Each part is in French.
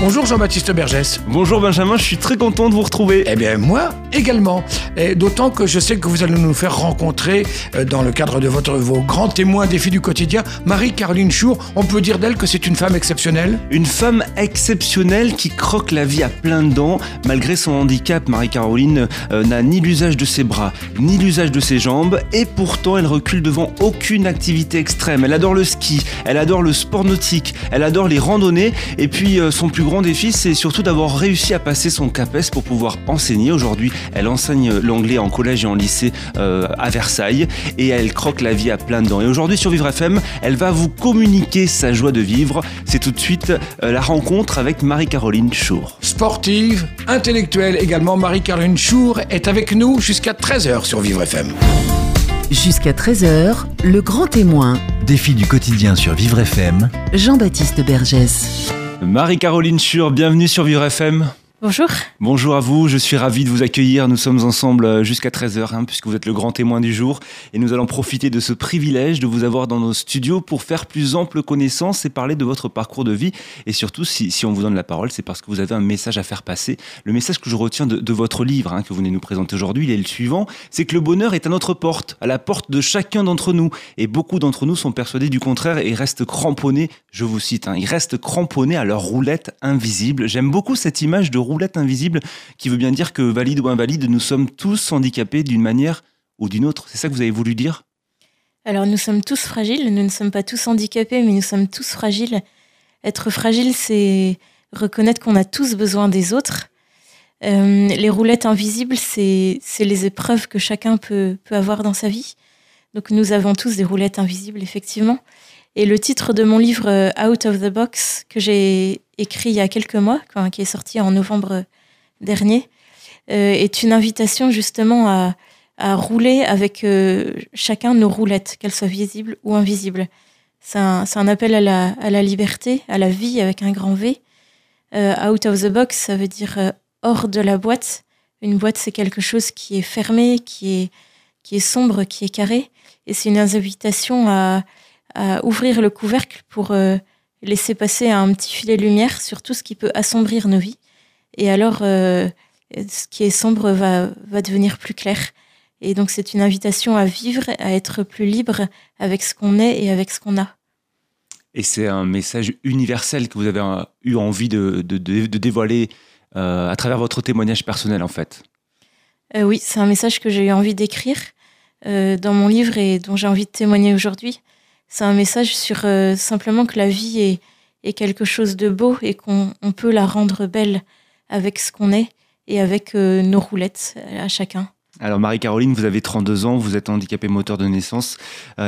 Bonjour Jean-Baptiste Bergès. Bonjour Benjamin, je suis très content de vous retrouver. Eh bien moi également. Et d'autant que je sais que vous allez nous faire rencontrer euh, dans le cadre de votre vos grands témoins défis du quotidien Marie-Caroline Chour. On peut dire d'elle que c'est une femme exceptionnelle. Une femme exceptionnelle qui croque la vie à plein dents. Malgré son handicap, Marie-Caroline euh, n'a ni l'usage de ses bras, ni l'usage de ses jambes, et pourtant elle recule devant aucune activité extrême. Elle adore le ski, elle adore le sport nautique, elle adore les randonnées, et puis euh, son plus grand défi, c'est surtout d'avoir réussi à passer son CAPES pour pouvoir enseigner. Aujourd'hui, elle enseigne l'anglais en collège et en lycée euh, à Versailles, et elle croque la vie à plein dents. Et aujourd'hui, sur Vivre FM, elle va vous communiquer sa joie de vivre. C'est tout de suite euh, la rencontre avec Marie-Caroline Chour. Sportive, intellectuelle également, Marie-Caroline Chour est avec nous jusqu'à 13h sur Vivre FM. Jusqu'à 13h, le grand témoin. Défi du quotidien sur Vivre FM. Jean-Baptiste Bergès. Marie-Caroline Chour, bienvenue sur Vivre FM. Bonjour. Bonjour à vous, je suis ravi de vous accueillir. Nous sommes ensemble euh, jusqu'à 13h, hein, puisque vous êtes le grand témoin du jour. Et nous allons profiter de ce privilège de vous avoir dans nos studios pour faire plus ample connaissance et parler de votre parcours de vie. Et surtout, si, on vous donne la parole, c'est parce que vous avez un message à faire passer. Le message que je retiens de, de votre livre, hein, que vous venez nous présenter aujourd'hui, il est le suivant. C'est que le bonheur est à notre porte, à la porte de chacun d'entre nous. Et beaucoup d'entre nous sont persuadés du contraire et restent cramponnés, je vous cite, hein, ils restent cramponnés à leur roulette invisible. J'aime beaucoup cette image de roulette invisible qui veut bien dire que valide ou invalide, nous sommes tous handicapés d'une manière ou d'une autre. C'est ça que vous avez voulu dire? Alors nous sommes tous fragiles, nous ne sommes pas tous handicapés, mais nous sommes tous fragiles. Être fragile, c'est reconnaître qu'on a tous besoin des autres. Euh, les roulettes invisibles, c'est c'est les épreuves que chacun peut, peut avoir dans sa vie. Donc nous avons tous des roulettes invisibles, effectivement. Et le titre de mon livre euh, Out of the Box, que j'ai écrit il y a quelques mois, qui est sorti en novembre dernier, euh, est une invitation justement à, rouler avec euh, chacun nos roulettes, qu'elles soient visibles ou invisibles. C'est un, appel à la, liberté, à la vie avec un grand V. Out of the box, ça veut dire hors de la boîte. Une boîte, c'est quelque chose qui est fermé, qui est sombre, qui est carré. Et c'est une invitation à, à ouvrir le couvercle pour euh, laisser passer un petit filet de lumière sur tout ce qui peut assombrir nos vies. Et alors, euh, ce qui est sombre va, va devenir plus clair. Et donc, c'est une invitation à vivre, à être plus libre avec ce qu'on est et avec ce qu'on a. Et c'est un message universel que vous avez euh, eu envie de, de- de- de dévoiler euh, à travers votre témoignage personnel, en fait. Euh, oui, c'est un message que j'ai eu envie d'écrire euh, dans mon livre et dont j'ai envie de témoigner aujourd'hui. C'est un message sur euh, simplement que la vie est, est quelque chose de beau et qu'on on peut la rendre belle avec ce qu'on est et avec euh, nos roulettes euh, à chacun. Alors Marie-Caroline, vous avez 32 ans, vous êtes handicapé moteur de naissance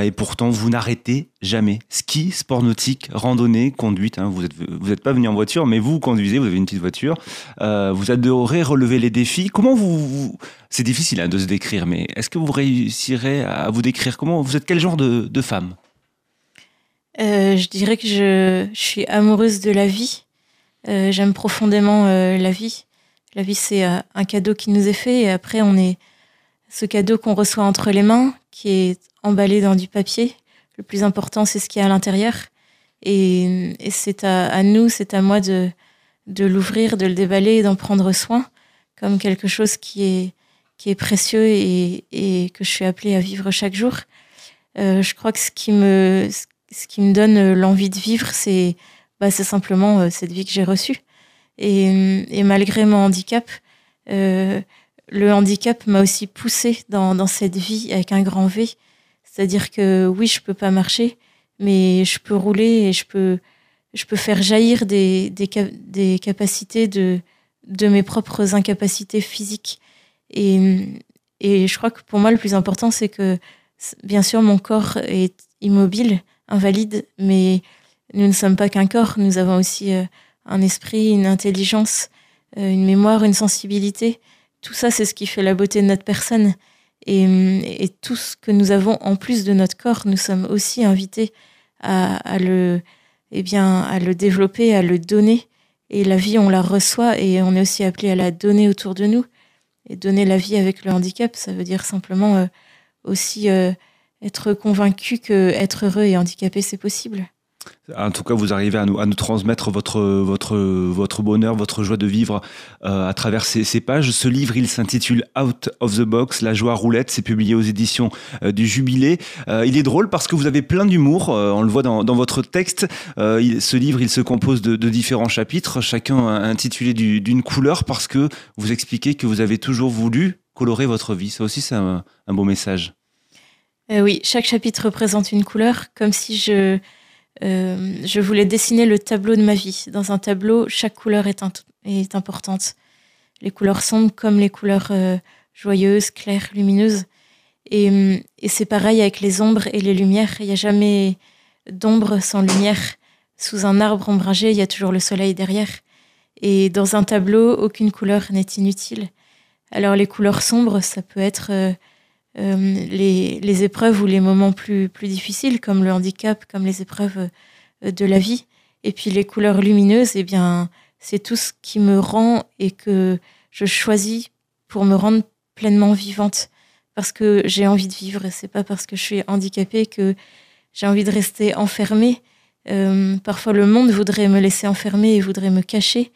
et pourtant vous n'arrêtez jamais. Ski, sport nautique, randonnée, conduite. hein, vous n'êtes vous êtes pas venu en voiture, mais vous conduisez, vous avez une petite voiture. Vous adorez relever les défis. Comment vous... vous- C'est difficile hein, de se décrire, mais est-ce que vous réussirez à vous décrire? Comment Vous êtes quel genre de, de femme? Euh, je dirais que je, suis amoureuse de la vie. Euh, J'aime profondément euh, la vie. La vie, c'est un cadeau qui nous est fait et après, on est ce cadeau qu'on reçoit entre les mains, qui est emballé dans du papier. Le plus important, c'est ce qu'il y a à l'intérieur. Et, c'est à, nous, c'est à moi de, l'ouvrir, de le déballer et d'en prendre soin comme quelque chose qui est, qui est précieux et, que je suis appelée à vivre chaque jour. Je crois que ce qui me, qui me donne euh, l'envie de vivre, c'est bah, simplement euh, cette vie que j'ai reçue. Et, et malgré mon handicap, euh, le handicap m'a aussi poussé dans, dans cette vie avec un grand V. C'est-à-dire que oui, je peux pas marcher, mais je peux rouler et je peux, je peux faire jaillir des, des, des capacités de, de mes propres incapacités physiques. Et, et je crois que pour moi, le plus important, c'est que bien sûr, mon corps est immobile, invalide, mais nous ne sommes pas qu'un corps, nous avons aussi euh, un esprit, une intelligence, euh, une mémoire, une sensibilité. Tout ça, c'est ce qui fait la beauté de notre personne. Et, et tout ce que nous avons en plus de notre corps, nous sommes aussi invités à le, eh bien, à le développer, à le donner. Et la vie, on la reçoit et on est aussi appelé à la donner autour de nous. et donner la vie avec le handicap. Ça veut dire simplement aussi être convaincu que être heureux et handicapé, c'est possible. En tout cas, vous arrivez à nous, transmettre votre, bonheur, votre joie de vivre euh, à travers ces, pages. Ce livre, il s'intitule Out of the Box, La joie roulette. C'est publié aux éditions euh, du Jubilé. Euh, il est drôle parce que vous avez plein d'humour. on le voit dans, votre texte. Ce livre, il se compose de, de différents chapitres, chacun intitulé d'une couleur parce que vous expliquez que vous avez toujours voulu colorer votre vie. Ça aussi, c'est un, un beau message. Oui, chaque chapitre représente une couleur, comme si je euh, je voulais dessiner le tableau de ma vie. Dans un tableau, chaque couleur est, est importante. Les couleurs sombres comme les couleurs euh, joyeuses, claires, lumineuses. Et, et c'est pareil avec les ombres et les lumières. Il n'y a jamais d'ombre sans lumière. Sous un arbre ombragé, il y a toujours le soleil derrière. Et dans un tableau, aucune couleur n'est inutile. Alors les couleurs sombres, ça peut être euh, euh, les, les, épreuves ou les moments plus, plus difficiles, comme le handicap, comme les épreuves euh, de la vie. Et puis les couleurs lumineuses, eh bien, c'est tout ce qui me rend et que je choisis pour me rendre pleinement vivante. Parce que j'ai envie de vivre et c'est pas parce que je suis handicapée que j'ai envie de rester enfermée. Euh, parfois, le monde voudrait me laisser enfermer et voudrait me cacher.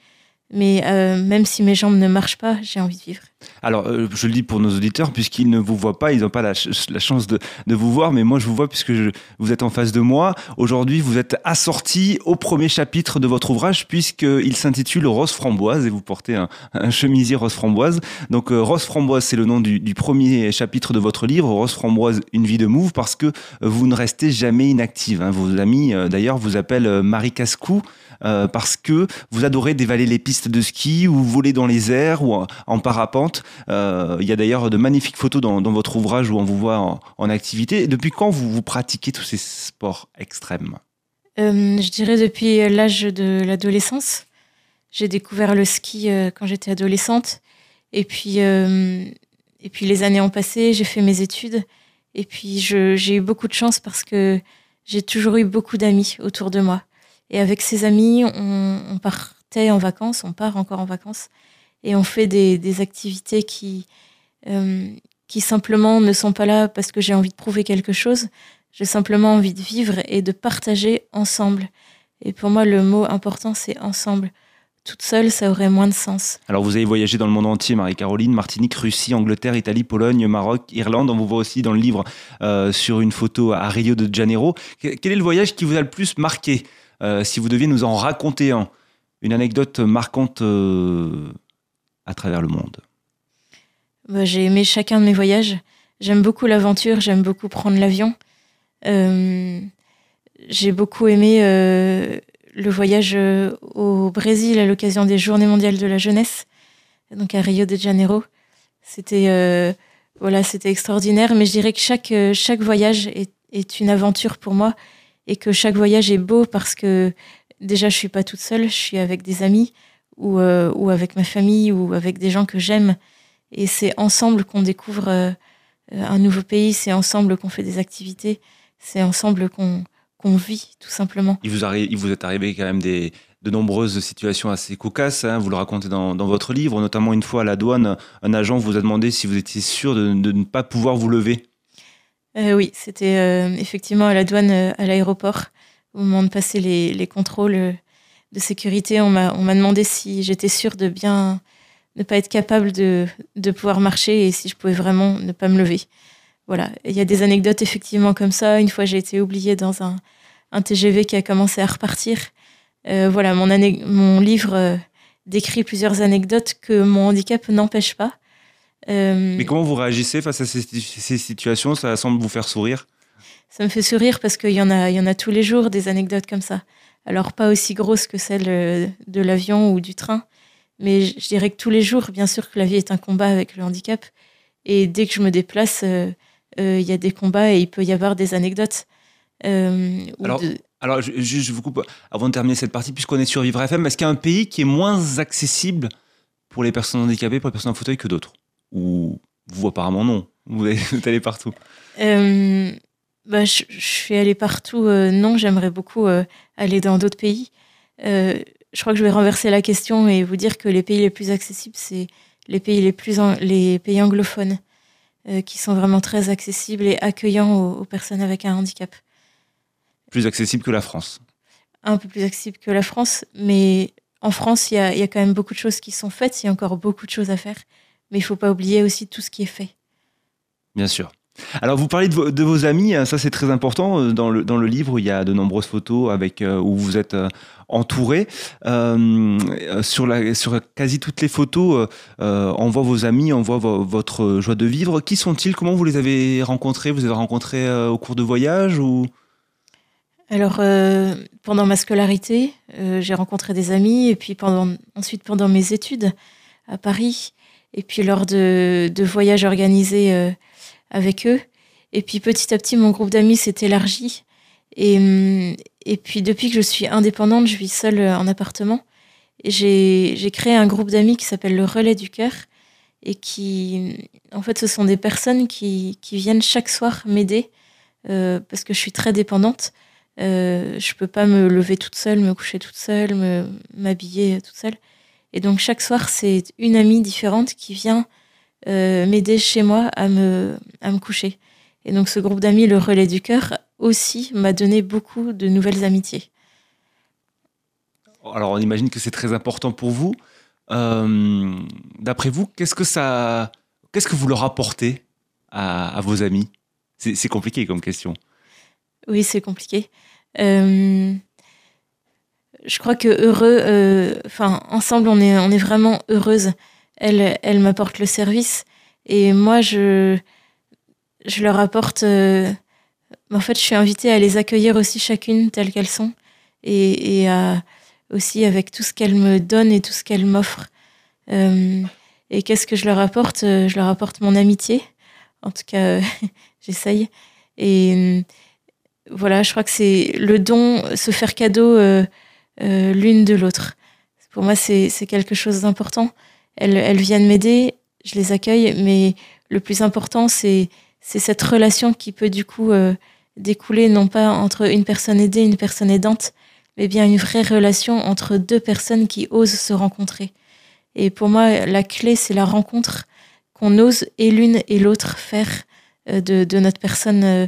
Mais euh, même si mes jambes ne marchent pas, j'ai envie de vivre. Alors, euh, je le dis pour nos auditeurs, puisqu'ils ne vous voient pas, ils n'ont pas la, chance de, vous voir, mais moi je vous vois puisque vous êtes en face de moi. Aujourd'hui, vous êtes assorti au premier chapitre de votre ouvrage, puisqu'il s'intitule Rose Framboise, et vous portez un, chemisier Rose Framboise. Donc, euh, Rose Framboise, c'est le nom du, premier chapitre de votre livre, Rose Framboise, une vie de move, parce que vous ne restez jamais inactive. Hein. Vos amis, d'ailleurs, vous appellent Marie Cascou. Euh, parce que vous adorez dévaler les pistes de ski ou voler dans les airs ou en, parapente. Euh, il y a d'ailleurs de magnifiques photos dans, votre ouvrage où on vous voit en, activité. Depuis quand vous, vous pratiquez tous ces sports extrêmes? Euh, Je dirais depuis l'âge de l'adolescence. J'ai découvert le ski quand j'étais adolescente. Et puis, et puis les années ont passé, j'ai fait mes études. Et puis j'ai eu beaucoup de chance parce que j'ai toujours eu beaucoup d'amis autour de moi. Et avec ses amis, on, partait en vacances, on part encore en vacances, et on fait des, activités qui, euh, qui simplement ne sont pas là parce que j'ai envie de prouver quelque chose. J'ai simplement envie de vivre et de partager ensemble. Et pour moi, le mot important, c'est ensemble. Toute seule, ça aurait moins de sens. Alors, vous avez voyagé dans le monde entier, Marie-Caroline, Martinique, Russie, Angleterre, Italie, Pologne, Maroc, Irlande. On vous voit aussi dans le livre euh, sur une photo à Rio de Janeiro. Quel est le voyage qui vous a le plus marqué? Si vous deviez nous en raconter un, une anecdote marquante euh, à travers le monde. J'ai aimé chacun de mes voyages. J'aime beaucoup l'aventure, j'aime beaucoup prendre l'avion. Euh, j'ai beaucoup aimé le voyage au Brésil à l'occasion des Journées mondiales de la jeunesse, donc à Rio de Janeiro. C'était voilà, c'était extraordinaire, mais je dirais que chaque, chaque voyage est une aventure pour moi et que chaque voyage est beau parce que déjà je suis pas toute seule, je suis avec des amis ou, euh, avec ma famille ou avec des gens que j'aime et c'est ensemble qu'on découvre euh, un nouveau pays, c'est ensemble qu'on fait des activités, c'est ensemble qu'on vit tout simplement. Il vous, est arrivé quand même des, de nombreuses situations assez cocasses. Hein, vous le racontez dans, votre livre, notamment une fois à la douane, un agent vous a demandé si vous étiez sûr de ne pas pouvoir vous lever. Euh, oui, c'était euh, effectivement à la douane, euh, à l'aéroport, au moment de passer les, les contrôles de sécurité. On m'a demandé si j'étais sûre de bien ne pas être capable de, de, pouvoir marcher et si je pouvais vraiment ne pas me lever. Voilà, il y a des anecdotes effectivement comme ça. Une fois, j'ai été oubliée dans un, un, TGV qui a commencé à repartir. voilà, mon, mon livre décrit plusieurs anecdotes que mon handicap n'empêche pas. Euh, Mais comment vous réagissez face à ces, situations? Ça semble vous faire sourire Ça me fait sourire parce qu'il y, en a, y en a tous les jours des anecdotes comme ça. Alors pas aussi grosses que celles euh, de l'avion ou du train, mais je dirais que tous les jours, bien sûr que la vie est un combat avec le handicap. Et dès que je me déplace, euh, il y a des combats et il peut y avoir des anecdotes. alors, alors je, je, vous coupe avant de terminer cette partie, puisqu'on est sur Vivre FM, est-ce qu'il y a un pays qui est moins accessible pour les personnes handicapées, pour les personnes en fauteuil que d'autres? Ou vous, apparemment, non. Vous êtes allé partout. Euh, bah, je, suis allée partout. Euh, non, j'aimerais beaucoup euh, aller dans d'autres pays. je crois que je vais renverser la question et vous dire que les pays les plus accessibles, c'est les pays les plus les pays anglophones qui sont vraiment très accessibles et accueillants aux, personnes avec un handicap. Plus accessible que la France. Un peu plus accessible que la France, mais en France, il y a, y a, quand même beaucoup de choses qui sont faites. Il y a encore beaucoup de choses à faire, mais il faut pas oublier aussi tout ce qui est fait. Bien sûr. Alors vous parlez de vos, amis, hein, ça c'est très important. Euh, dans le, dans le livre, il y a de nombreuses photos avec, euh, où vous êtes euh, entouré. sur, la, sur quasi toutes les photos, on voit vos amis, on voit votre joie de vivre. Qui sont-ils? Comment vous les avez rencontrés? Vous les avez rencontrés au cours de voyage ou? Alors, pendant ma scolarité, j'ai rencontré des amis, et puis pendant, ensuite pendant mes études à Paris, et puis lors de, de voyages organisés avec eux. Et puis petit à petit, mon groupe d'amis s'est élargi. Et, et puis depuis que je suis indépendante, je vis seule euh, en appartement. J'ai créé un groupe d'amis qui s'appelle le Relais du Cœur. Et qui, en fait, ce sont des personnes qui, qui viennent chaque soir m'aider euh, parce que je suis très dépendante. Euh, je peux pas me lever toute seule, me coucher toute seule, m'habiller toute seule. Et donc chaque soir, c'est une amie différente qui vient euh, m'aider chez moi à me, à me coucher. Et donc ce groupe d'amis, le relais du cœur, aussi m'a donné beaucoup de nouvelles amitiés. Alors on imagine que c'est très important pour vous. Euh, d'après vous, qu'est-ce que ça, qu'est-ce que vous leur apportez à, vos amis? C'est, compliqué comme question. Oui, c'est compliqué. Euh, je crois que heureux, enfin ensemble, on est, on est vraiment heureuse elle, elle m'apporte le service. Et moi, je, je leur apporte. Euh, en fait, je suis invitée à les accueillir aussi chacune telles qu'elles sont. Et, et aussi avec tout ce qu'elles me donnent et tout ce qu'elles m'offrent. Euh, et qu'est-ce que je leur apporte? Je leur apporte mon amitié. En tout cas, j'essaye. Et voilà, je crois que c'est le don, se faire cadeau euh, l'une de l'autre. Pour moi, c'est quelque chose d'important elles, viennent m'aider, je les accueille, mais le plus important, c'est cette relation qui peut du coup euh, découler non pas entre une personne aidée et une personne aidante, mais bien une vraie relation entre deux personnes qui osent se rencontrer. Et pour moi, la clé, c'est la rencontre qu'on ose et l'une et l'autre faire euh, de, notre personne euh,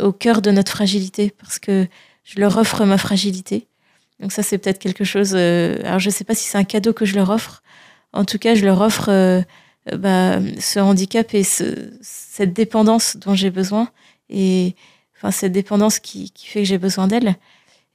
au cœur de notre fragilité, parce que je leur offre ma fragilité. Donc ça, c'est peut-être quelque chose. alors je ne sais pas si c'est un cadeau que je leur offre, en tout cas, je leur offre euh, bah, ce handicap et cette dépendance dont j'ai besoin, et enfin cette dépendance qui, fait que j'ai besoin d'elles.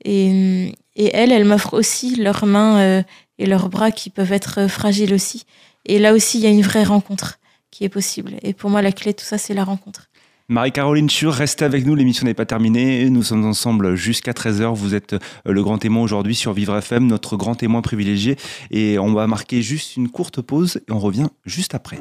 Et, et elles, elles m'offrent aussi leurs mains euh, et leurs bras qui peuvent être fragiles aussi. Et là aussi, il y a une vraie rencontre qui est possible. Et pour moi, la clé de tout ça, c'est la rencontre. Marie-Caroline Schur, restez avec nous, l'émission n'est pas terminée. Nous sommes ensemble jusqu'à 13h. Vous êtes euh, le grand témoin aujourd'hui sur Vivre FM, notre grand témoin privilégié. Et on va marquer juste une courte pause et on revient juste après.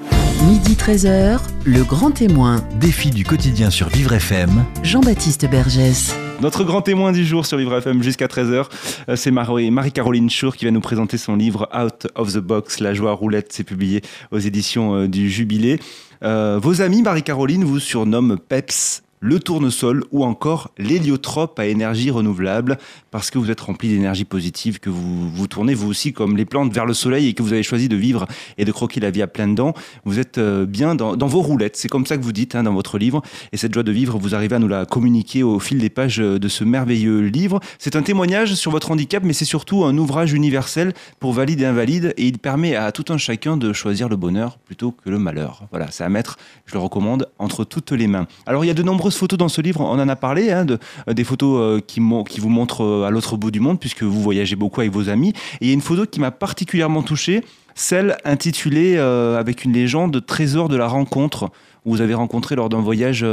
Midi 13h, le grand témoin. Défi du quotidien sur Vivre FM. Jean-Baptiste Bergès. Notre grand témoin du jour sur Vivre FM jusqu'à 13h, euh, c'est Marie-Caroline Schur qui va nous présenter son livre Out of the Box, La joie roulette. C'est publié aux éditions euh, du Jubilé. Euh, vos amis, Marie-Caroline, vous surnomment PEPS le tournesol ou encore l'héliotrope à énergie renouvelable parce que vous êtes rempli d'énergie positive, que vous vous tournez vous aussi comme les plantes vers le soleil et que vous avez choisi de vivre et de croquer la vie à plein dents. Vous êtes euh, bien dans, vos roulettes, c'est comme ça que vous dites hein, dans votre livre. Et cette joie de vivre, vous arrivez à nous la communiquer au fil des pages de ce merveilleux livre. C'est un témoignage sur votre handicap, mais c'est surtout un ouvrage universel pour valides et invalides et il permet à tout un chacun de choisir le bonheur plutôt que le malheur. Voilà, c'est à mettre, je le recommande, entre toutes les mains. Alors il y a de nombreux photos dans ce livre, on en a parlé, hein, de, euh, des photos euh, qui, vous montrent euh, à l'autre bout du monde, puisque vous voyagez beaucoup avec vos amis. Et il y a une photo qui m'a particulièrement touché, celle intitulée avec une légende Trésor de la rencontre, où vous avez rencontré lors d'un voyage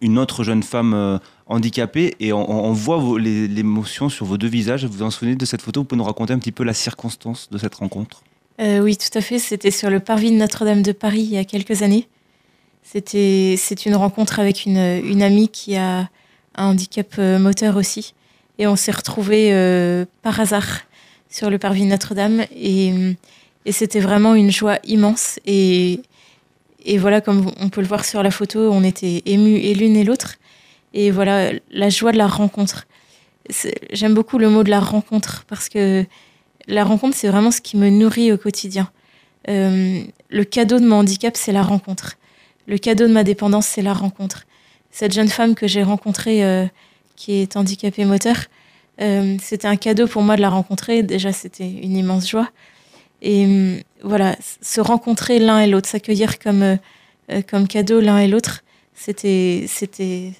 une autre jeune femme handicapée et on, voit l'émotion sur vos deux visages. Vous vous en souvenez de cette photo? Vous pouvez nous raconter un petit peu la circonstance de cette rencontre? Oui, tout à fait. C'était sur le parvis de Notre-Dame de Paris il y a quelques années. C'était, une rencontre avec une, amie qui a un handicap euh, moteur aussi. Et on s'est retrouvés euh, par hasard sur le parvis Notre-Dame. Et, c'était vraiment une joie immense. Et, et voilà, comme on peut le voir sur la photo, on était émus et l'une et l'autre. Et voilà, la joie de la rencontre. J'aime beaucoup le mot de la rencontre parce que la rencontre, c'est vraiment ce qui me nourrit au quotidien. le cadeau de mon handicap, c'est la rencontre. Le cadeau de ma dépendance, c'est la rencontre. Cette jeune femme que j'ai rencontrée, qui est handicapée moteur, c'était un cadeau pour moi de la rencontrer. Déjà, c'était une immense joie. Et voilà, se rencontrer l'un et l'autre, s'accueillir comme, comme cadeau l'un et l'autre, c'était, c'était,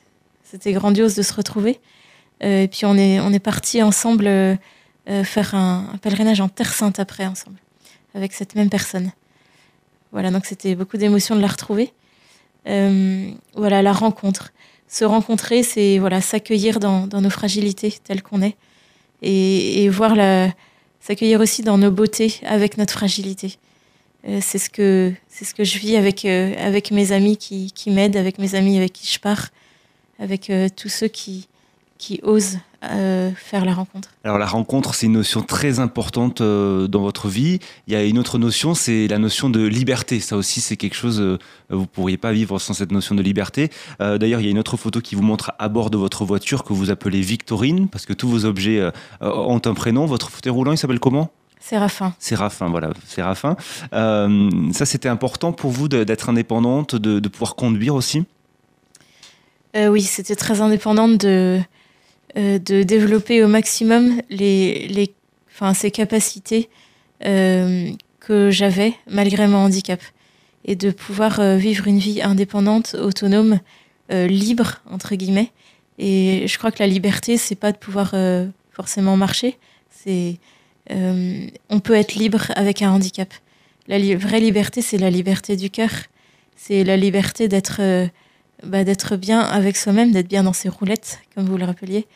c'était grandiose de se retrouver. Euh, et puis on est, on est parti ensemble euh, euh, faire un, pèlerinage en Terre Sainte après ensemble, avec cette même personne. Voilà, donc c'était beaucoup d'émotions de la retrouver. voilà, la rencontre. Se rencontrer, c'est voilà, s'accueillir dans, nos fragilités telles qu'on est et, et voir la, s'accueillir aussi dans nos beautés avec notre fragilité. c'est ce que c'est ce que je vis avec avec mes amis qui, qui m'aident, avec mes amis avec qui je pars, avec tous ceux qui qui osent euh, faire la rencontre Alors la rencontre, c'est une notion très importante euh, dans votre vie. Il y a une autre notion, c'est la notion de liberté. Ça aussi, c'est quelque chose, euh, vous ne pourriez pas vivre sans cette notion de liberté. D'ailleurs, il y a une autre photo qui vous montre à bord de votre voiture que vous appelez Victorine, parce que tous vos objets ont un prénom. Votre fauteuil roulant, il s'appelle comment? Séraphin. Séraphin, voilà, Séraphin. ça, c'était important pour vous d'être indépendante, de, de, pouvoir conduire aussi? Oui, c'était très indépendante de euh, de développer au maximum les, les, enfin, ces capacités euh, que j'avais malgré mon handicap et de pouvoir euh, vivre une vie indépendante, autonome, libre entre guillemets. Et je crois que la liberté, c'est pas de pouvoir forcément marcher. C'est on peut être libre avec un handicap. La vraie liberté, c'est la liberté du cœur. C'est la liberté d'être bah, d'être bien avec soi-même, d'être bien dans ses roulettes, comme vous le rappeliez.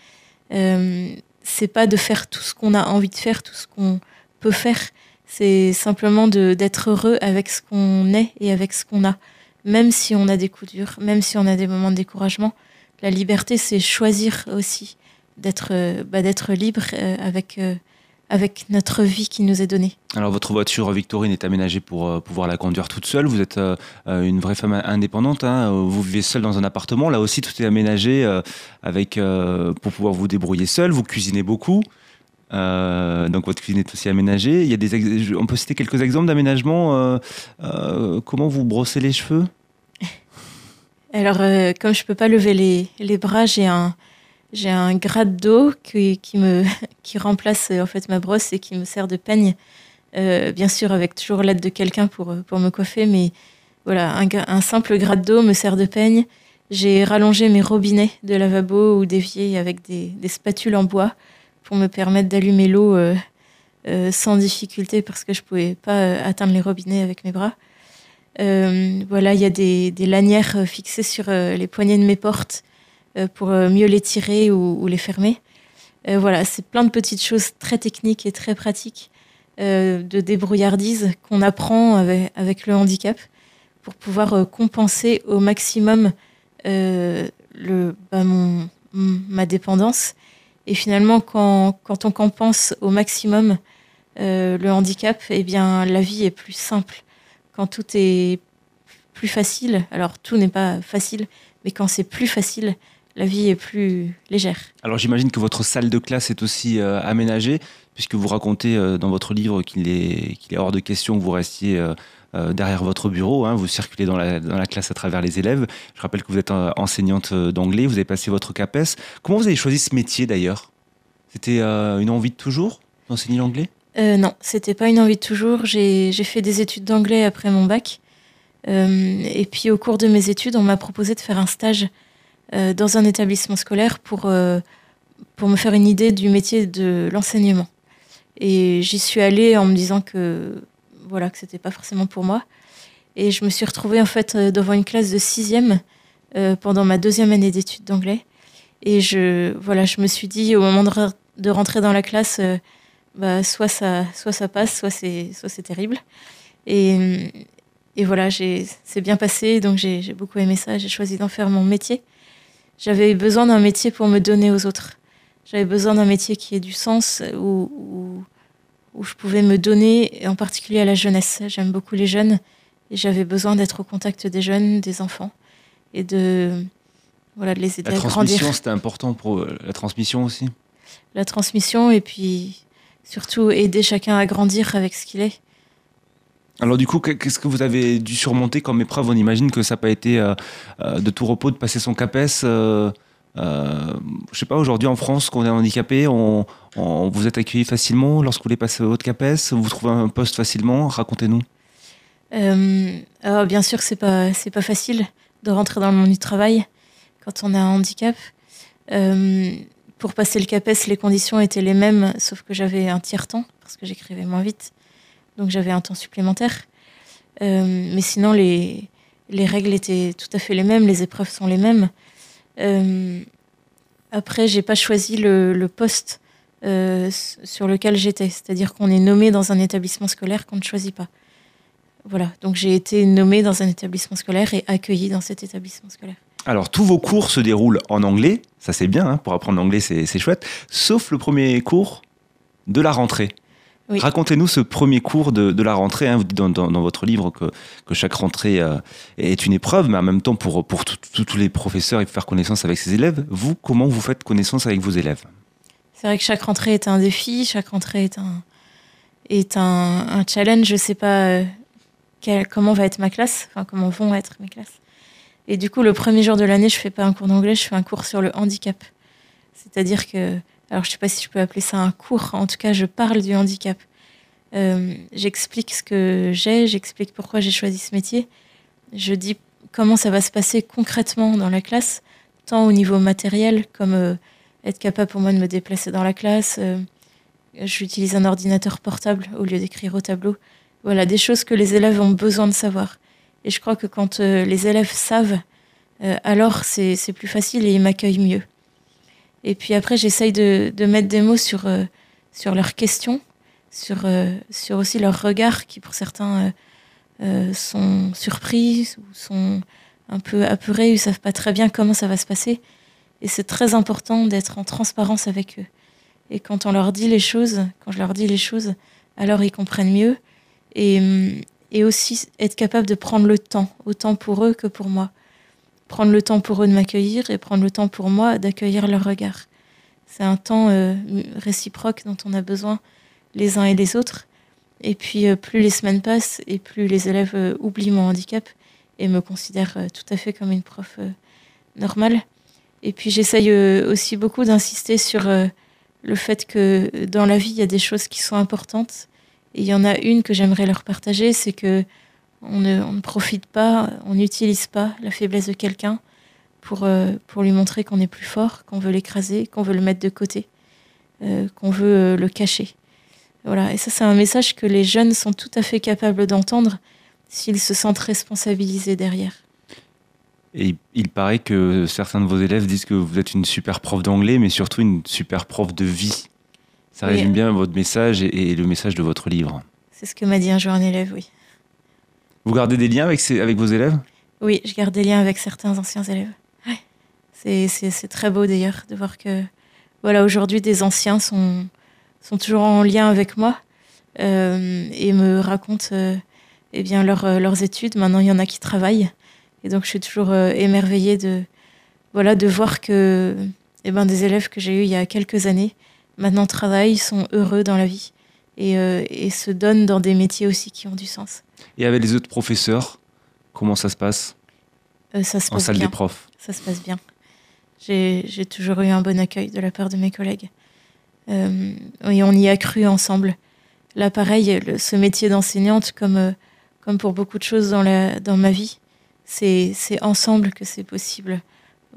Euh, c'est pas de faire tout ce qu'on a envie de faire, tout ce qu'on peut faire. C'est simplement d'être heureux avec ce qu'on est et avec ce qu'on a. Même si on a des coups durs, même si on a des moments de découragement, la liberté, c'est choisir aussi d'être euh, bah, libre euh, avec euh, avec notre vie qui nous est donnée. Alors votre voiture Victorine est aménagée pour euh, pouvoir la conduire toute seule. Vous êtes euh, euh, une vraie femme indépendante. Hein. Vous vivez seule dans un appartement. Là aussi, tout est aménagé avec pour pouvoir vous débrouiller seule. Vous cuisinez beaucoup. donc votre cuisine est aussi aménagée. Il y a des on peut citer quelques exemples d'aménagement. comment vous brossez les cheveux? Alors comme je peux pas lever les, les bras, j'ai un j'ai un gratte d'eau qui, me, qui remplace en fait ma brosse et qui me sert de peigne. Euh, bien sûr, avec toujours l'aide de quelqu'un pour, pour me coiffer, mais voilà, un, simple gratte d'eau me sert de peigne. J'ai rallongé mes robinets de lavabo ou d'évier avec des, spatules en bois pour me permettre d'allumer l'eau euh, euh, sans difficulté parce que je pouvais pas atteindre les robinets avec mes bras. voilà, il y a des, des lanières fixées sur les poignées de mes portes euh, pour euh, mieux les tirer ou, les fermer. Euh, voilà, c'est plein de petites choses très techniques et très pratiques de débrouillardise qu'on apprend avec, le handicap pour pouvoir compenser au maximum le, bah, mon, ma dépendance. Et finalement, quand, quand, on compense au maximum le handicap, eh bien, la vie est plus simple. Quand tout est plus facile, alors tout n'est pas facile, mais quand c'est plus facile, la vie est plus légère. Alors j'imagine que votre salle de classe est aussi euh, aménagée, puisque vous racontez euh, dans votre livre qu'il est, hors de question que vous restiez euh, derrière votre bureau, hein. vous circulez dans la, dans la, classe à travers les élèves. Je rappelle que vous êtes enseignante d'anglais, vous avez passé votre CAPES. Comment vous avez choisi ce métier d'ailleurs? C'était une envie de toujours d'enseigner l'anglais? Non, c'était pas une envie de toujours. J'ai fait des études d'anglais après mon bac. et puis au cours de mes études, on m'a proposé de faire un stage dans un établissement scolaire pour, euh, pour me faire une idée du métier de l'enseignement. Et j'y suis allée en me disant que voilà que c'était pas forcément pour moi. Et je me suis retrouvée en fait euh, devant une classe de sixième pendant ma deuxième année d'études d'anglais. Et je voilà, je me suis dit au moment de, rentrer dans la classe, bah, soit ça, soit ça passe, soit c'est, soit c'est terrible. Et, et voilà, c'est bien passé, donc j'ai beaucoup aimé ça. J'ai choisi d'en faire mon métier. J'avais besoin d'un métier pour me donner aux autres. J'avais besoin d'un métier qui ait du sens, où, où, où, je pouvais me donner, en particulier à la jeunesse. J'aime beaucoup les jeunes et j'avais besoin d'être au contact des jeunes, des enfants et de, voilà, de les aider à grandir. La transmission, c'était important pour euh, la transmission aussi? La transmission et puis surtout aider chacun à grandir avec ce qu'il est. Alors du coup, qu'est-ce que vous avez dû surmonter comme épreuve? On imagine que ça n'a pas été de tout repos de passer son CAPES. Euh, je sais pas, aujourd'hui en France, qu'on est handicapé, on, vous êtes accueilli facilement lorsque vous voulez passer votre CAPES Vous trouvez un poste facilement Racontez-nous. alors bien sûr, c'est pas c'est pas facile de rentrer dans le monde du travail quand on a un handicap. Euh, pour passer le CAPES, les conditions étaient les mêmes, sauf que j'avais un tiers-temps, parce que j'écrivais moins vite. Donc j'avais un temps supplémentaire. Euh, mais sinon, les, les règles étaient tout à fait les mêmes, les épreuves sont les mêmes. Euh, après, j'ai pas choisi le, le poste euh, sur lequel j'étais, c'est-à-dire qu'on est nommé dans un établissement scolaire qu'on ne choisit pas. Voilà, donc j'ai été nommée dans un établissement scolaire et accueillie dans cet établissement scolaire. Alors, tous vos cours se déroulent en anglais, ça c'est bien, hein, pour apprendre l'anglais c'est chouette, sauf le premier cours de la rentrée. Racontez-nous ce premier cours de, la rentrée. Hein. Vous dites dans, votre livre que, chaque rentrée euh, est une épreuve, mais en même temps pour, pour tous les professeurs et faire connaissance avec ses élèves. Vous, comment vous faites connaissance avec vos élèves? C'est vrai que chaque rentrée est un défi, chaque rentrée est un, est un, challenge. Je ne sais pas euh, comment va être ma classe, enfin comment vont être mes classes. Et du coup, le premier jour de l'année, je fais pas un cours d'anglais, je fais un cours sur le handicap. C'est-à-dire que, alors je sais pas si je peux appeler ça un cours, en tout cas, je parle du handicap. Euh, j'explique ce que j'ai, j'explique pourquoi j'ai choisi ce métier. Je dis comment ça va se passer concrètement dans la classe, tant au niveau matériel comme euh, être capable pour moi de me déplacer dans la classe. Euh, j'utilise un ordinateur portable au lieu d'écrire au tableau. Voilà, des choses que les élèves ont besoin de savoir. Et je crois que quand les élèves savent, alors c'est plus facile et ils m'accueillent mieux. Et puis après, j'essaye de, de, mettre des mots sur, euh, sur leurs questions, sur, sur aussi leurs regards qui, pour certains, sont surpris ou sont un peu apeurés, ils ne savent pas très bien comment ça va se passer. Et c'est très important d'être en transparence avec eux. Et quand on leur dit les choses, quand je leur dis les choses, alors ils comprennent mieux. Et, et aussi être capable de prendre le temps, autant pour eux que pour moi. Prendre le temps pour eux de m'accueillir et prendre le temps pour moi d'accueillir leur regard. C'est un temps euh, réciproque dont on a besoin les uns et les autres. Et puis euh, plus les semaines passent et plus les élèves euh, oublient mon handicap et me considèrent tout à fait comme une prof normale. Et puis j'essaye aussi beaucoup d'insister sur le fait que dans la vie, il y a des choses qui sont importantes et il y en a une que j'aimerais leur partager, c'est que on ne, profite pas, on n'utilise pas la faiblesse de quelqu'un pour, euh, pour lui montrer qu'on est plus fort, qu'on veut l'écraser, qu'on veut le mettre de côté, euh, qu'on veut euh, le cacher. Voilà. Et ça, c'est un message que les jeunes sont tout à fait capables d'entendre s'ils se sentent responsabilisés derrière. Et il paraît que certains de vos élèves disent que vous êtes une super prof d'anglais, mais surtout une super prof de vie. Ça résume bien votre message et, le message de votre livre. C'est ce que m'a dit un jour un élève, oui. Vous gardez des liens avec, vos élèves? Oui, je garde des liens avec certains anciens élèves. C'est très beau d'ailleurs de voir que voilà, aujourd'hui des anciens sont, toujours en lien avec moi euh, et me racontent euh, eh bien, euh, leurs études. Maintenant, il y en a qui travaillent. Et donc, je suis toujours émerveillée de, voilà, de voir que eh ben, des élèves que j'ai eus il y a quelques années maintenant travaillent, sont heureux dans la vie et, se donnent dans des métiers aussi qui ont du sens. Et avec les autres professeurs, comment ça se passe euh, Ça se en salle des profs. Ça se passe bien. J'ai toujours eu un bon accueil de la part de mes collègues. Euh, et on y a cru ensemble. Là, pareil, ce métier d'enseignante, comme, comme pour beaucoup de choses dans, la, dans ma vie, c'est ensemble que c'est possible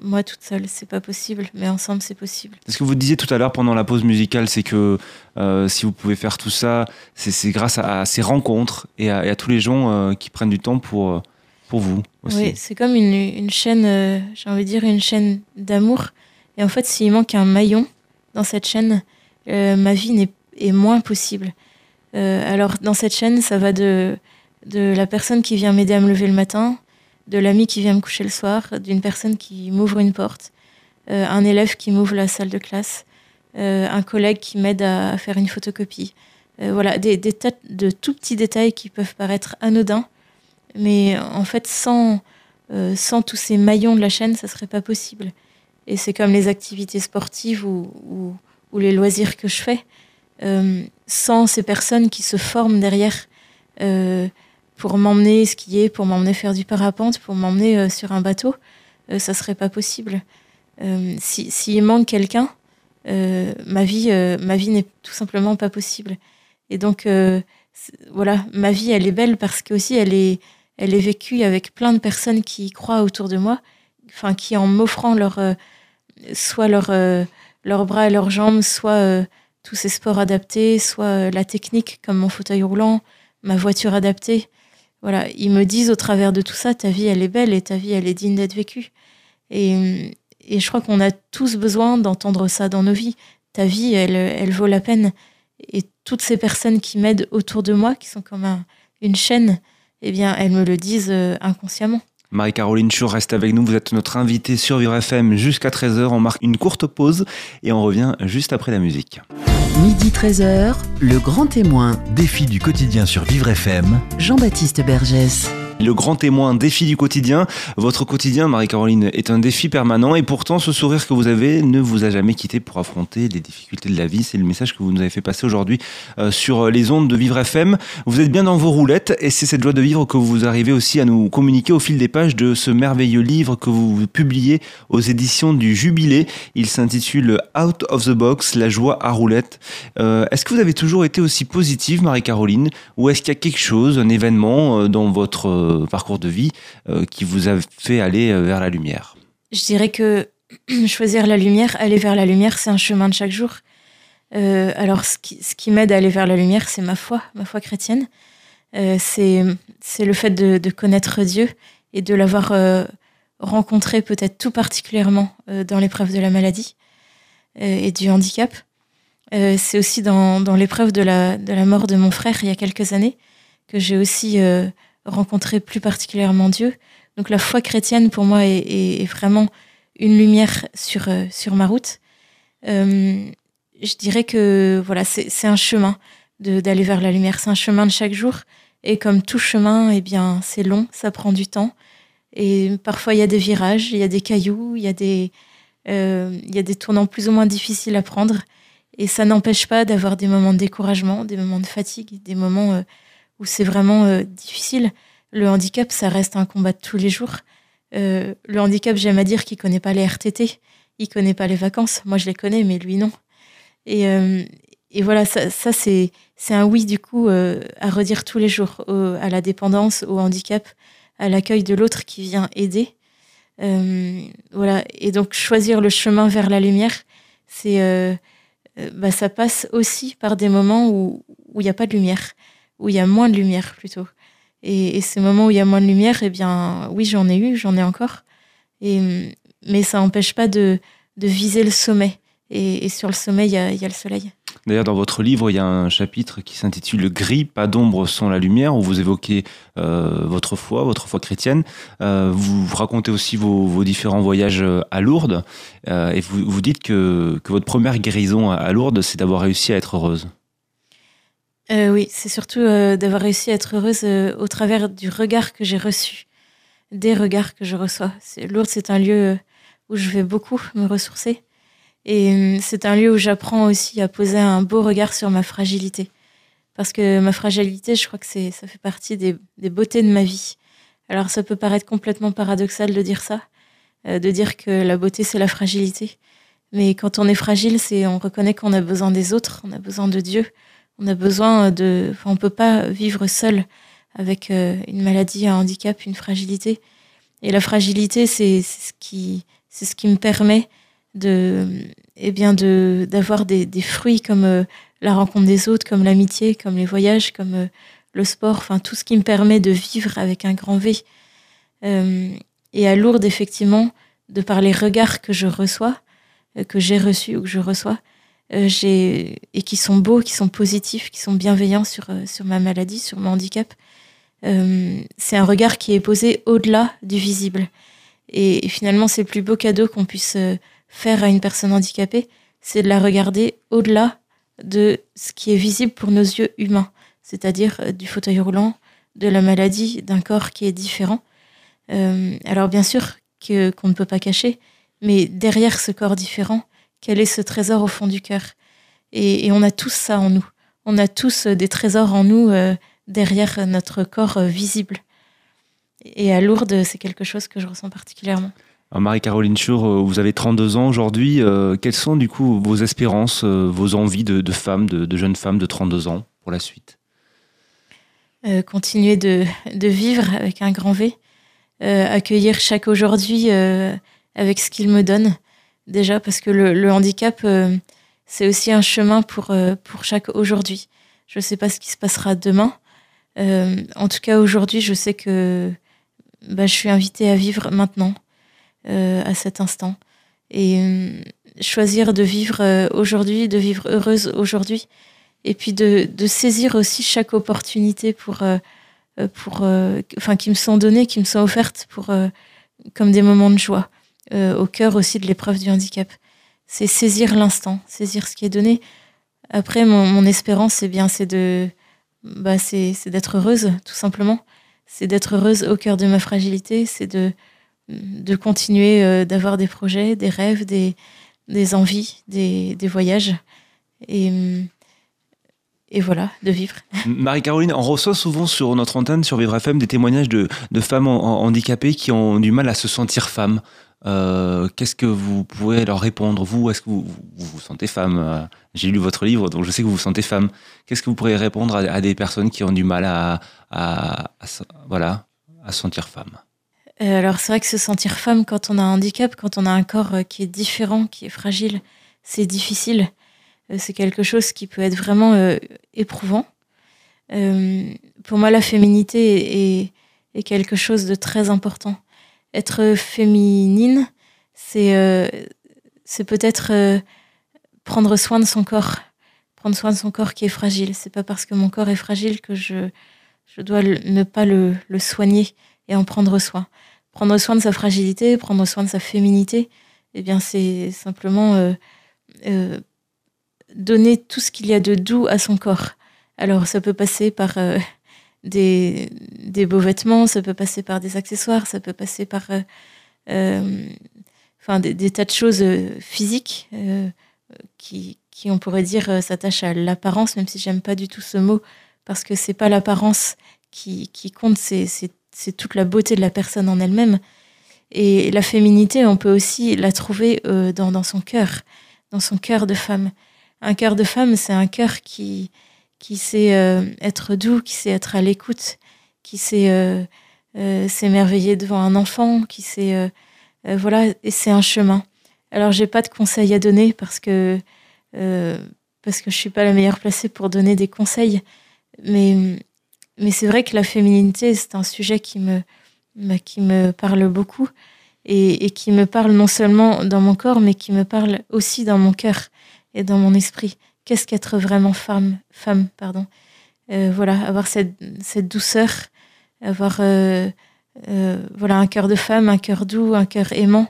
moi toute seule, c'est pas possible, mais ensemble, c'est possible. Ce que vous disiez tout à l'heure pendant la pause musicale, c'est que euh, si vous pouvez faire tout ça, c'est grâce à, ces rencontres et à, tous les gens euh, qui prennent du temps pour, euh, pour vous aussi. Oui, c'est comme une, une chaîne, j'ai envie de dire, une chaîne d'amour. Et en fait, s'il manque un maillon dans cette chaîne, ma vie est, est moins possible. alors, dans cette chaîne, ça va de, de la personne qui vient m'aider à me lever le matin, de l'ami qui vient me coucher le soir, d'une personne qui m'ouvre une porte, euh, un élève qui m'ouvre la salle de classe, euh, un collègue qui m'aide à, faire une photocopie. Euh, voilà, des, tas de tout petits détails qui peuvent paraître anodins, mais en fait, sans, sans tous ces maillons de la chaîne, ça serait pas possible. Et c'est comme les activités sportives ou, les loisirs que je fais. sans ces personnes qui se forment derrière, pour m'emmener skier, pour m'emmener faire du parapente, pour m'emmener sur un bateau, ça serait pas possible. S'il si, manque quelqu'un, ma vie, ma vie n'est tout simplement pas possible. Et donc, voilà, ma vie, elle est belle parce que aussi, elle est, elle est vécue avec plein de personnes qui croient autour de moi, enfin, qui en m'offrant leur, euh, soit leur, euh, leurs bras et leurs jambes, soit euh, tous ces sports adaptés, soit la technique comme mon fauteuil roulant, ma voiture adaptée. Voilà, ils me disent au travers de tout ça, ta vie, elle est belle et ta vie, elle est digne d'être vécue. Et, et je crois qu'on a tous besoin d'entendre ça dans nos vies. Ta vie, elle, elle vaut la peine. Et toutes ces personnes qui m'aident autour de moi, qui sont comme une chaîne, eh bien, elles me le disent euh, inconsciemment. Marie-Caroline Chour reste avec nous. Vous êtes notre invitée sur Vivre FM jusqu'à 13h. On marque une courte pause et on revient juste après la musique. Midi 13h, le grand témoin. Défi du quotidien sur Vivre FM. Jean-Baptiste Bergès. Le grand témoin, défi du quotidien. Votre quotidien, Marie-Caroline, est un défi permanent et pourtant ce sourire que vous avez ne vous a jamais quitté pour affronter les difficultés de la vie. C'est le message que vous nous avez fait passer aujourd'hui euh, sur les ondes de Vivre FM. Vous êtes bien dans vos roulettes et c'est cette joie de vivre que vous arrivez aussi à nous communiquer au fil des pages de ce merveilleux livre que vous publiez aux éditions du Jubilé. Il s'intitule Out of the Box, la joie à roulettes. Euh, est-ce que vous avez toujours été aussi positive, Marie-Caroline, ou est-ce qu'il y a quelque chose, un événement euh, dans votre parcours de vie euh, qui vous a fait aller euh, vers la lumière Je dirais que choisir la lumière, aller vers la lumière, c'est un chemin de chaque jour. Euh, alors, ce qui, m'aide à aller vers la lumière, c'est ma foi, ma foi chrétienne. c'est le fait de, connaître Dieu et de l'avoir rencontré peut-être tout particulièrement dans l'épreuve de la maladie et du handicap. c'est aussi dans, l'épreuve de la, de la mort de mon frère il y a quelques années que j'ai aussi rencontrer plus particulièrement Dieu. Donc la foi chrétienne pour moi est, vraiment une lumière sur, euh, sur ma route. Euh, je dirais que voilà, c'est un chemin d'aller vers la lumière. C'est un chemin de chaque jour. Et comme tout chemin, eh bien, c'est long, ça prend du temps. Et parfois, il y a des virages, il y a des cailloux, il y a des, euh, il y a des tournants plus ou moins difficiles à prendre. Et ça n'empêche pas d'avoir des moments de découragement, des moments de fatigue, des moments où c'est vraiment euh, difficile. Le handicap, ça reste un combat de tous les jours. Euh, le handicap, j'aime à dire qu'il connaît pas les RTT, il connaît pas les vacances. Moi, je les connais, mais lui, non. Et, euh, voilà, ça, c'est un oui du coup à redire tous les jours à la dépendance, au handicap, à l'accueil de l'autre qui vient aider. voilà, et donc choisir le chemin vers la lumière, c'est bah, ça passe aussi par des moments où il n'y a pas de lumière où il y a moins de lumière plutôt. Et, ces moments où il y a moins de lumière, eh bien, oui, j'en ai eu, j'en ai encore. Et, mais ça n'empêche pas de, viser le sommet. Et, sur le sommet, il y a, le soleil. D'ailleurs, dans votre livre, il y a un chapitre qui s'intitule Gris, pas d'ombre sans la lumière, où vous évoquez euh, votre foi, votre foi chrétienne. Euh, vous racontez aussi vos, différents voyages à Lourdes. Euh, et vous, dites que, votre première guérison à Lourdes, c'est d'avoir réussi à être heureuse. Euh, oui, c'est surtout euh, d'avoir réussi à être heureuse euh, au travers du regard que j'ai reçu, des regards que je reçois. Lourdes, c'est un lieu où je vais beaucoup me ressourcer. Et c'est un lieu où j'apprends aussi à poser un beau regard sur ma fragilité. Parce que ma fragilité, je crois que ça fait partie des, des, beautés de ma vie. Alors ça peut paraître complètement paradoxal de dire ça, de dire que la beauté, c'est la fragilité. Mais quand on est fragile, c'est on reconnaît qu'on a besoin des autres, on a besoin de Dieu, on a besoin de. Enfin, on peut pas vivre seul avec euh, une maladie, un handicap, une fragilité. Et la fragilité, c'est ce qui, c'est ce qui me permet de, eh bien, de d'avoir des, des, fruits comme euh, la rencontre des autres, comme l'amitié, comme les voyages, comme euh, le sport. Enfin, tout ce qui me permet de vivre avec un grand V. et à Lourdes, effectivement, de par les regards que je reçois, que j'ai reçus ou que je reçois, euh, et qui sont beaux, qui sont positifs, qui sont bienveillants sur, euh, sur ma maladie, sur mon handicap. Euh, c'est un regard qui est posé au-delà du visible. Et, finalement, c'est le plus beau cadeau qu'on puisse faire à une personne handicapée, c'est de la regarder au-delà de ce qui est visible pour nos yeux humains, c'est-à-dire du fauteuil roulant, de la maladie, d'un corps qui est différent. alors bien sûr qu'on ne peut pas cacher, mais derrière ce corps différent, quel est ce trésor au fond du cœur? Et, on a tous ça en nous. On a tous euh, des trésors en nous, euh, derrière notre corps visible. Et à Lourdes, c'est quelque chose que je ressens particulièrement. Marie-Caroline Schur, vous avez 32 ans aujourd'hui. quelles sont du coup vos espérances, vos envies de, femme, de, de jeune femme de 32 ans pour la suite? Continuer de, de, vivre avec un grand V, accueillir chaque aujourd'hui avec ce qu'il me donne. Déjà parce que le, le handicap, c'est aussi un chemin pour, euh, pour chaque aujourd'hui. Je ne sais pas ce qui se passera demain. Euh, en tout cas, aujourd'hui, je sais que bah, je suis invitée à vivre maintenant, euh, à cet instant. Et choisir de vivre aujourd'hui, de vivre heureuse aujourd'hui. Et puis de, de, saisir aussi chaque opportunité pour, pour, enfin, qui me sont données, qui me sont offertes pour, comme des moments de joie, au cœur aussi de l'épreuve du handicap c'est saisir l'instant, saisir ce qui est donné. Après, mon, espérance, c'est bien, c'est de, bah, c'est, d'être heureuse, tout simplement. C'est d'être heureuse au cœur de ma fragilité, c'est de, de continuer euh, d'avoir des projets, des rêves, des, des envies, des, des voyages. Et, et voilà, de vivre. Marie-Caroline, on reçoit souvent sur notre antenne, sur Vivre FM, des témoignages de, de femmes handicapées qui ont du mal à se sentir femmes. Euh, qu'est-ce que vous pouvez leur répondre? Vous, est-ce que vous vous, sentez femme? Euh, J'ai lu votre livre, donc je sais que vous vous sentez femme. Qu'est-ce que vous pourriez répondre à, des personnes qui ont du mal à, voilà, à se sentir femme? Euh, Alors c'est vrai que se sentir femme quand on a un handicap, quand on a un corps qui est différent, qui est fragile, c'est difficile. c'est quelque chose qui peut être vraiment éprouvant. pour moi, la féminité est quelque chose de très important être féminine, c'est euh, peut-être euh, prendre soin de son corps, prendre soin de son corps qui est fragile. C'est pas parce que mon corps est fragile que je, je dois ne pas le, le, soigner et en prendre soin. Prendre soin de sa fragilité, prendre soin de sa féminité, eh bien c'est simplement euh, donner tout ce qu'il y a de doux à son corps. Alors ça peut passer par des, des, beaux vêtements, ça peut passer par des accessoires, ça peut passer par euh, euh, des, tas de choses euh, physiques qui, qui, on pourrait dire, s'attachent à l'apparence, même si j'aime pas du tout ce mot, parce que c'est pas l'apparence qui, qui compte, c'est toute la beauté de la personne en elle-même. Et la féminité, on peut aussi la trouver dans, dans son cœur, dans son cœur de femme. Un cœur de femme, c'est un cœur qui, qui sait euh, être doux, qui sait être à l'écoute, qui sait euh, euh, s'émerveiller devant un enfant, qui sait voilà, et c'est un chemin. Alors j'ai pas de conseils à donner parce que parce que je suis pas la meilleure placée pour donner des conseils, mais mais c'est vrai que la féminité c'est un sujet qui me bah, qui me parle beaucoup et, et, qui me parle non seulement dans mon corps mais qui me parle aussi dans mon cœur et dans mon esprit qu'est-ce qu'être vraiment femme, femme pardon? Euh, voilà, avoir cette, douceur, avoir euh, euh, voilà un cœur de femme, un cœur doux, un cœur aimant,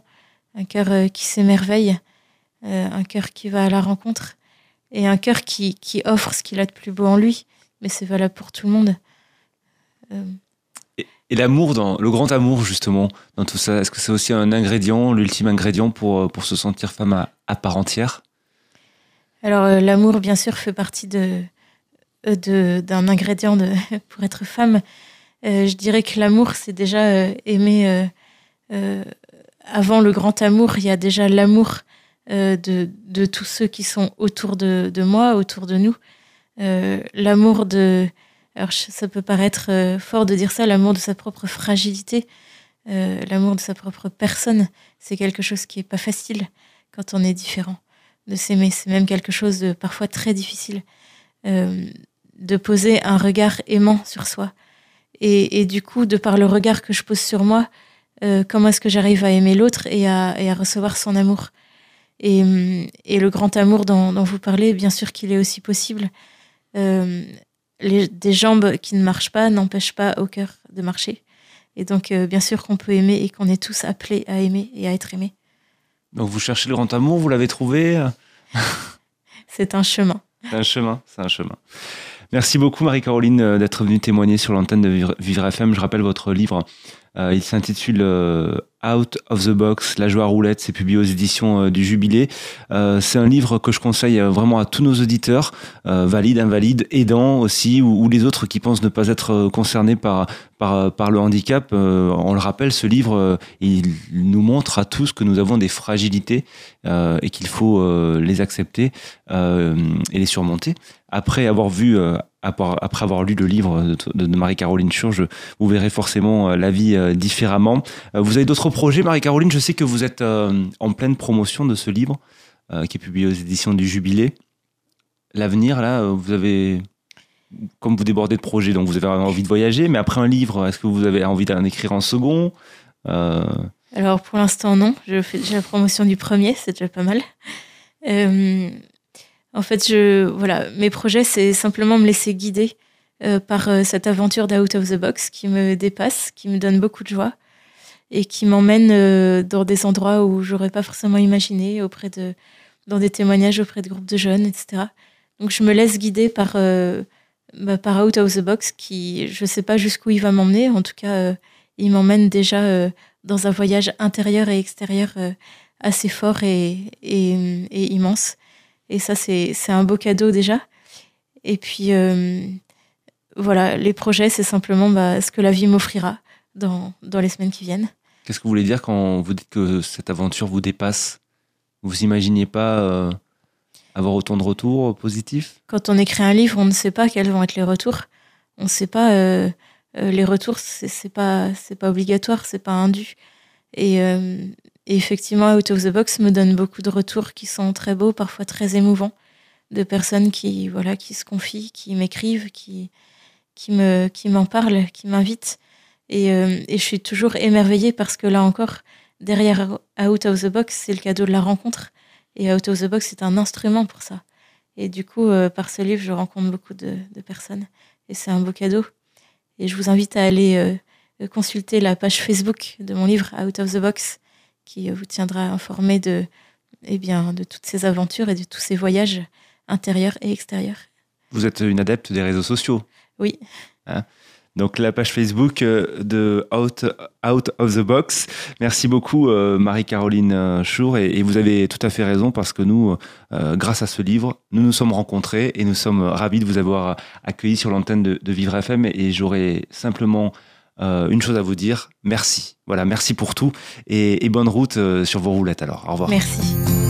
un cœur qui s'émerveille, un cœur qui va à la rencontre et un cœur qui, offre ce qu'il a de plus beau en lui. Mais c'est valable pour tout le monde. Et, l'amour, dans le grand amour justement, dans tout ça, est-ce que c'est aussi un ingrédient, l'ultime ingrédient pour, se sentir femme à part entière? Alors euh, l'amour, bien sûr, fait partie de euh, d'un ingrédient de, pour être femme. Euh, je dirais que l'amour, c'est déjà aimer. avant le grand amour, il y a déjà l'amour de, tous ceux qui sont autour de, de moi, autour de nous. l'amour de. Alors, ça peut paraître fort de dire ça, l'amour de sa propre fragilité, l'amour de sa propre personne. C'est quelque chose qui est pas facile quand on est différent de s'aimer. C'est même quelque chose de parfois très difficile euh, de poser un regard aimant sur soi. Et, du coup, de par le regard que je pose sur moi, euh, comment est-ce que j'arrive à aimer l'autre et à, recevoir son amour? Et, le grand amour dont, vous parlez, bien sûr qu'il est aussi possible. Euh, des jambes qui ne marchent pas n'empêchent pas au cœur de marcher. Et donc, bien sûr qu'on peut aimer et qu'on est tous appelés à aimer et à être aimés. Donc vous cherchez le grand amour, vous l'avez trouvé C'est un chemin. C'est un chemin, c'est un chemin. Merci beaucoup Marie-Caroline euh, d'être venue témoigner sur l'antenne de Vivre FM. Je rappelle votre livre, euh, il s'intitule euh, Out of the Box, La joie roulette, c'est publié aux éditions du Jubilé. c'est un livre que je conseille vraiment à tous nos auditeurs, valides, invalides, aidants aussi, ou, les autres qui pensent ne pas être concernés par, par, par le handicap. on le rappelle, ce livre, il nous montre à tous que nous avons des fragilités et qu'il faut les accepter et les surmonter. Après avoir vu après avoir lu le livre de, Marie-Caroline Churge, vous verrez forcément euh, la vie euh, différemment. Euh, vous avez d'autres projets, Marie-Caroline? Je sais que vous êtes en pleine promotion de ce livre qui est publié aux éditions du Jubilé. L'avenir, là, vous avez, comme vous débordez de projets, donc vous avez envie de voyager, mais après un livre, est-ce que vous avez envie d'en écrire un second? Alors pour l'instant, non. Je fais déjà la promotion du premier, c'est déjà pas mal. En fait, je, voilà, mes projets, c'est simplement me laisser guider euh, par euh, cette aventure d'Out of the Box qui me dépasse, qui me donne beaucoup de joie et qui m'emmène euh, dans des endroits où j'aurais pas forcément imaginé, auprès de, dans des témoignages auprès de groupes de jeunes, etc. Donc je me laisse guider par, bah, par Out of the Box qui, je sais pas jusqu'où il va m'emmener. En tout cas, il m'emmène déjà dans un voyage intérieur et extérieur assez fort et, immense. Et ça, c'est un beau cadeau déjà. Et puis, euh, voilà, les projets, c'est simplement bah, ce que la vie m'offrira dans, les semaines qui viennent. Qu'est-ce que vous voulez dire quand vous dites que cette aventure vous dépasse? Vous imaginiez pas euh, avoir autant de retours positifs Quand on écrit un livre, on ne sait pas quels vont être les retours. On ne sait pas. Euh, les retours, c'est pas, pas obligatoire, c'est pas indu. Et, et effectivement, Out of the Box me donne beaucoup de retours qui sont très beaux, parfois très émouvants, de personnes qui, voilà, qui se confient, qui m'écrivent, qui, qui me, qui m'en parlent, qui m'invitent. Euh, et, je suis toujours émerveillée parce que là encore, derrière Out of the Box, c'est le cadeau de la rencontre. Et Out of the Box, c'est un instrument pour ça. Et du coup, euh, par ce livre, je rencontre beaucoup de, de personnes. Et c'est un beau cadeau. Et je vous invite à aller euh, consulter la page Facebook de mon livre Out of the Box qui vous tiendra informé de, eh bien, de toutes ces aventures et de tous ces voyages intérieurs et extérieurs. Vous êtes une adepte des réseaux sociaux Oui. Hein? Donc la page Facebook euh, de Out, Out of the Box. Merci beaucoup euh, Marie-Caroline euh, Chour et, vous avez tout à fait raison parce que nous, grâce à ce livre, nous nous sommes rencontrés et nous sommes ravis de vous avoir accueilli sur l'antenne de, Vivre FM et j'aurais simplement une chose à vous dire, merci. Voilà, merci pour tout et, bonne route sur vos roulettes alors. Au revoir. Merci.